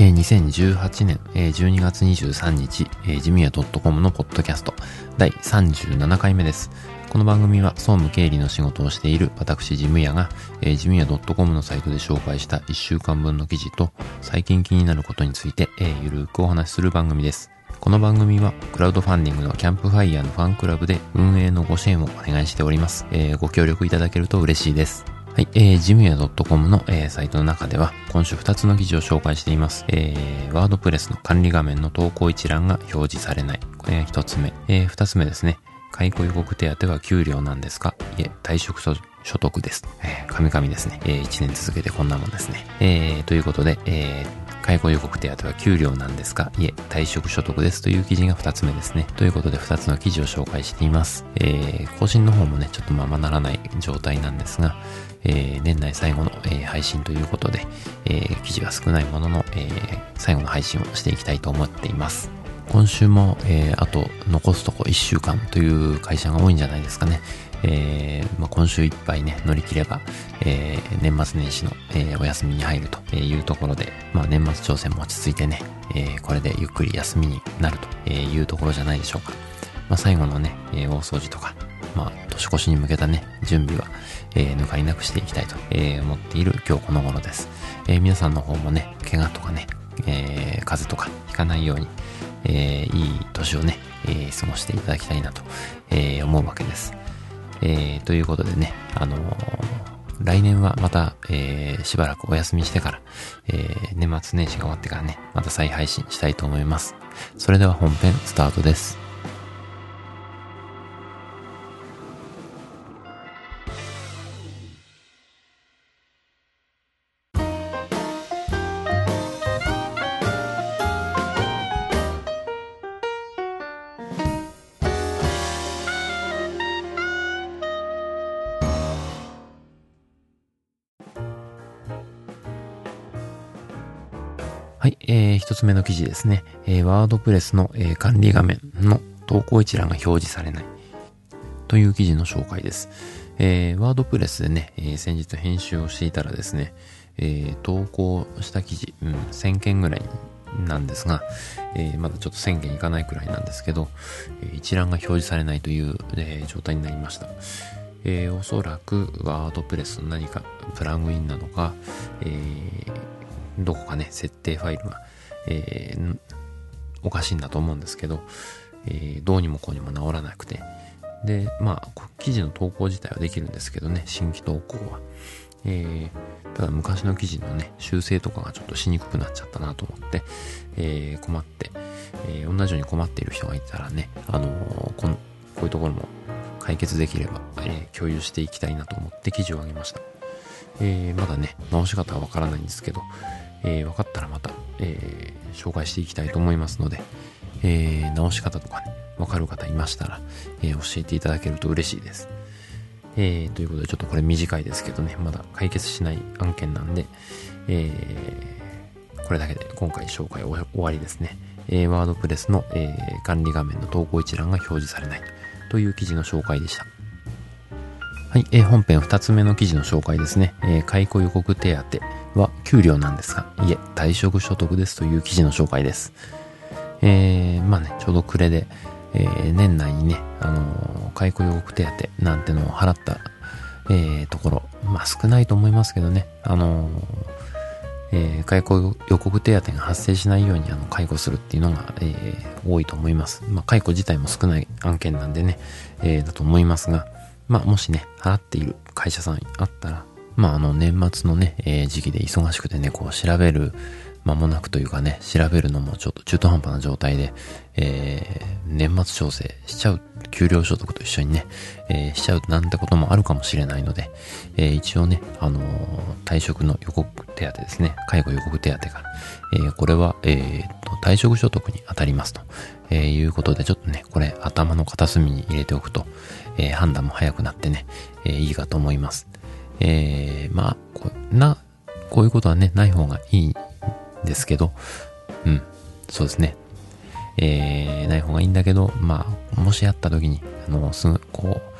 えー、2018年、えー、12月23日、えー、ジムヤ .com のポッドキャスト第37回目です。この番組は総務経理の仕事をしている私ジムヤが、えー、ジムヤ .com のサイトで紹介した1週間分の記事と最近気になることについて、えー、ゆるくお話しする番組です。この番組はクラウドファンディングのキャンプファイヤーのファンクラブで運営のご支援をお願いしております。えー、ご協力いただけると嬉しいです。はい、えー、ジムヤ .com の、えー、サイトの中では、今週2つの記事を紹介しています。えー、ワードプレスの管理画面の投稿一覧が表示されない。これが1つ目。えー、2つ目ですね。解雇予告手当は給料なんですか？いえ、退職所得です。えー、神々ですね。えー、1年続けてこんなもんですね。えー、ということで、えー、介護予告手当は給料なんですかいえ、退職所得ですという記事が2つ目ですね。ということで2つの記事を紹介しています。えー、更新の方もね、ちょっとままならない状態なんですが、えー、年内最後の、えー、配信ということで、えー、記事は少ないものの、えー、最後の配信をしていきたいと思っています。今週も、えー、あと残すとこ1週間という会社が多いんじゃないですかね。えーまあ、今週いっぱいね、乗り切れば、えー、年末年始の、えー、お休みに入るというところで、まあ、年末調整も落ち着いてね、え、これでゆっくり休みになるというところじゃないでしょうか。まあ、最後のね、え、大掃除とか、まあ、年越しに向けたね、準備は、え、抜かりなくしていきたいと、え、思っている今日この頃です。え、皆さんの方もね、怪我とかね、え、風邪とかひかないように、え、いい年をね、え、過ごしていただきたいなと、え、思うわけです。えー、ということでね、あのー、来年はまた、えー、しばらくお休みしてから、えー、年末年始が終わってからね、また再配信したいと思います。それでは本編スタートです。はい、えー、一つ目の記事ですね。えー、ワードプレスの、えー、管理画面の投稿一覧が表示されないという記事の紹介です。えー、ワードプレスでね、えー、先日編集をしていたらですね、えー、投稿した記事、うん、1000件ぐらいなんですが、えー、まだちょっと1000件いかないくらいなんですけど、えー、一覧が表示されないという、えー、状態になりました。えー、おそらくワードプレスの何かプラグインなのか、えー、どこかね、設定ファイルが、えー、おかしいんだと思うんですけど、えー、どうにもこうにも治らなくて、で、まあ、記事の投稿自体はできるんですけどね、新規投稿は。えー、ただ昔の記事のね、修正とかがちょっとしにくくなっちゃったなと思って、えー、困って、えー、同じように困っている人がいたらね、あのー、この、こういうところも解決できれば、えー、共有していきたいなと思って記事を上げました。えー、まだね、直し方はわからないんですけど、えー、分かったらまた、えー、紹介していきたいと思いますので、えー、直し方とかね、わかる方いましたら、え、教えていただけると嬉しいです。えー、ということで、ちょっとこれ短いですけどね、まだ解決しない案件なんで、え、これだけで今回紹介終わりですね。えー、ワードプレスの、え、管理画面の投稿一覧が表示されないという記事の紹介でした。はい、えー、本編2つ目の記事の紹介ですね。えー、解雇予告手当は給料なんですが、いえ、退職所得ですという記事の紹介です。えー、まあね、ちょうど暮れで、えー、年内にね、あのー、解雇予告手当なんてのを払った、えー、ところ、まあ少ないと思いますけどね、あのー、えー、解雇予告手当が発生しないようにあの解雇するっていうのが、えー、多いと思います。まあ解雇自体も少ない案件なんでね、えー、だと思いますが、まあ、もしね、払っている会社さんあったら、まあ、あの、年末のね、えー、時期で忙しくてね、こう、調べる間もなくというかね、調べるのもちょっと中途半端な状態で、えー、年末調整しちゃう、給料所得と一緒にね、えー、しちゃうなんてこともあるかもしれないので、えー、一応ね、あのー、退職の予告手当ですね、介護予告手当が、えー、これは、えー、と、退職所得に当たりますと、えー、いうことで、ちょっとね、これ頭の片隅に入れておくと、えー、判断も早くなってね、えー、いいかと思います。えー、まあ、こな、こういうことはね、ない方がいいんですけど、うん、そうですね。えー、ない方がいいんだけど、まあ、もしあった時に、あの、すぐ、こう、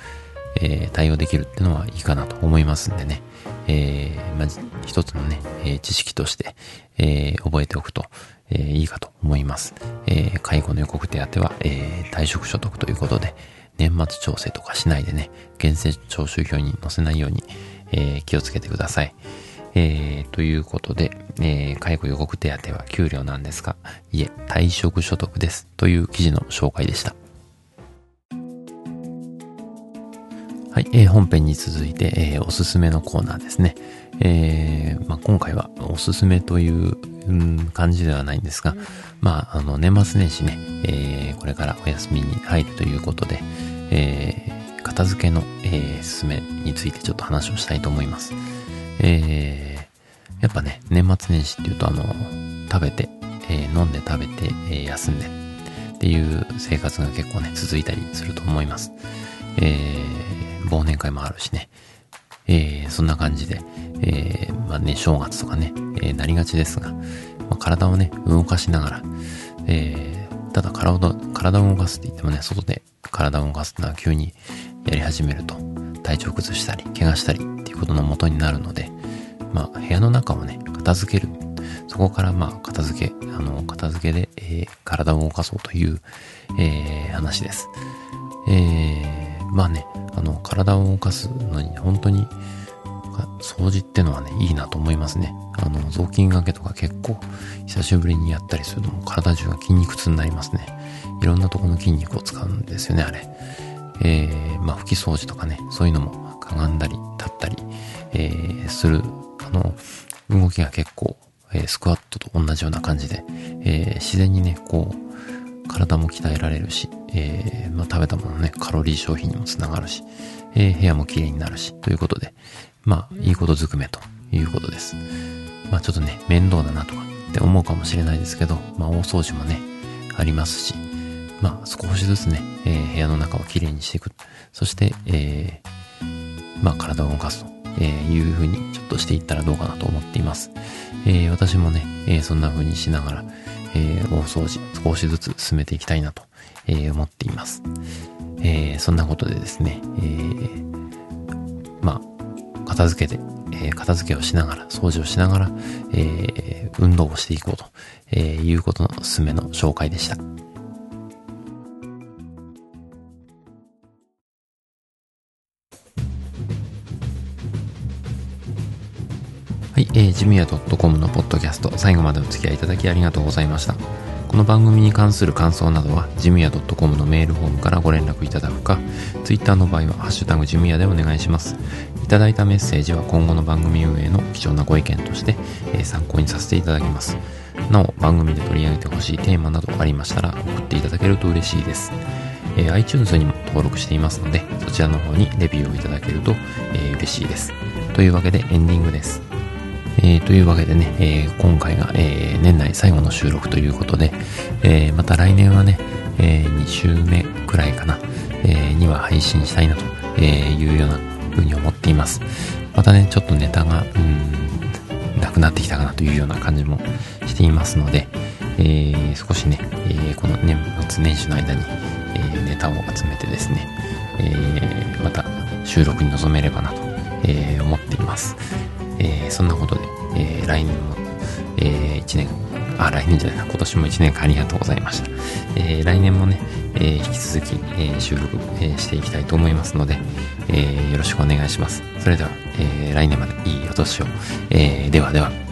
えー、対応できるっていうのはいいかなと思いますんでね、えー、まあ、一つのね、え知識として、え覚えておくと、えいいかと思います。え介護の予告手当は、え退職所得ということで、年末調整とかしないでね、厳正徴収票に載せないように、え気をつけてください。えー、ということで、えー、介護予告手当は給料なんですが、いえ、退職所得です。という記事の紹介でした。はい、えー、本編に続いて、えー、おすすめのコーナーですね。えーまあ、今回はおすすめという、うん、感じではないんですが、まあ、あの、年末年始ね、えー、これからお休みに入るということで、えー、片付けの、えー、すすめについてちょっと話をしたいと思います。えー、やっぱね、年末年始っていうと、あの、食べて、えー、飲んで食べて、えー、休んでっていう生活が結構ね、続いたりすると思います。えー、忘年会もあるしね。えー、そんな感じで、えー、まあね、正月とかね、えー、なりがちですが、まあ、体をね、動かしながら、えー、ただ体を、動かすって言ってもね、外で体を動かすってのは急にやり始めると、体調崩したり、怪我したりっていうことの元になるので、まあ、部屋の中をね、片付ける。そこからまあ、片付け、あの、片付けで、えー、体を動かそうという、えー、話です。えー、まあね、あの、体を動かすのに、本当に、掃除ってのはね、いいなと思いますね。あの、雑巾掛けとか結構、久しぶりにやったりするとも体中が筋肉痛になりますね。いろんなとこの筋肉を使うんですよね、あれ。えー、まあ、拭き掃除とかね、そういうのもかがんだり、立ったり、えー、する、あの、動きが結構、えー、スクワットと同じような感じで、え、自然にね、こう、体も鍛えられるし、え、まあ、食べたものね、カロリー消費にもつながるし、え、部屋も綺麗になるし、ということで、まあ、いいことずくめということです。まあ、ちょっとね、面倒だなとかって思うかもしれないですけど、まあ、大掃除もね、ありますし、まあ、少しずつね、えー、部屋の中をきれいにしていく。そして、えー、まあ、体を動かすと、えいうふうにちょっとしていったらどうかなと思っています。えー、私もね、え、そんな風にしながら、え、大掃除少しずつ進めていきたいなと、え、思っています。え、そんなことでですね、え、まあ、片付けて、え、片付けをしながら、掃除をしながら、え、運動をしていこうと、え、いうことのおすすめの紹介でした。はい、えー、ジムヤ .com のポッドキャスト、最後までお付き合いいただきありがとうございました。この番組に関する感想などは、ジムヤ .com のメールフォームからご連絡いただくか、Twitter の場合は、ハッシュタグジムヤでお願いします。いただいたメッセージは今後の番組運営の貴重なご意見として、えー、参考にさせていただきます。なお、番組で取り上げてほしいテーマなどありましたら、送っていただけると嬉しいです。えー、iTunes にも登録していますので、そちらの方にレビューをいただけると、えー、嬉しいです。というわけでエンディングです。えー、というわけでね、えー、今回が、えー、年内最後の収録ということで、えまた来年はね、え2週目くらいかな、えには配信したいなというような風に思っています。またね、ちょっとネタが、うん、なくなってきたかなというような感じもしていますので、え少しね、えこの年末年始の間に、えネタを集めてですね、えまた収録に臨めればなと、え思っています。え、そんなこと、えー、来年も、えー、1年、あ、来年じゃないな、今年も1年間ありがとうございました。えー、来年もね、えー、引き続き、えー、収録、えー、していきたいと思いますので、えー、よろしくお願いします。それでは、えー、来年までいいお年を。えー、ではでは。